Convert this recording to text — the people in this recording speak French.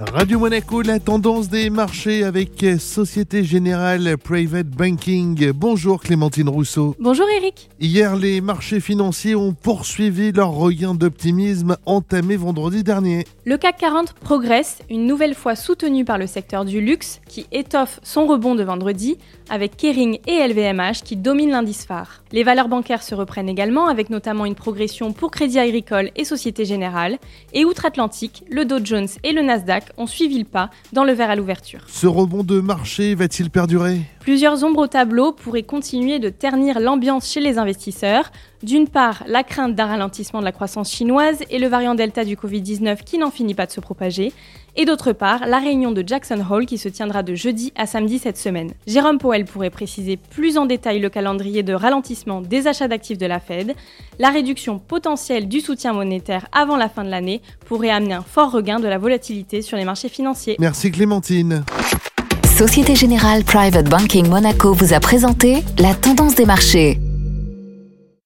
Radio Monaco, la tendance des marchés avec Société Générale Private Banking. Bonjour Clémentine Rousseau. Bonjour Eric. Hier, les marchés financiers ont poursuivi leur regain d'optimisme entamé vendredi dernier. Le CAC 40 progresse, une nouvelle fois soutenu par le secteur du luxe qui étoffe son rebond de vendredi avec Kering et LVMH qui dominent l'indice phare. Les valeurs bancaires se reprennent également avec notamment une progression pour Crédit Agricole et Société Générale. Et outre-Atlantique, le Dow Jones et le Nasdaq ont suivi le pas dans le verre à l'ouverture. Ce rebond de marché va-t-il perdurer? Plusieurs ombres au tableau pourraient continuer de ternir l'ambiance chez les investisseurs. D'une part, la crainte d'un ralentissement de la croissance chinoise et le variant Delta du Covid-19 qui n'en finit pas de se propager. Et d'autre part, la réunion de Jackson Hole qui se tiendra de jeudi à samedi cette semaine. Jérôme Powell pourrait préciser plus en détail le calendrier de ralentissement des achats d'actifs de la Fed. La réduction potentielle du soutien monétaire avant la fin de l'année pourrait amener un fort regain de la volatilité sur les marchés financiers. Merci Clémentine. Société Générale Private Banking Monaco vous a présenté la tendance des marchés.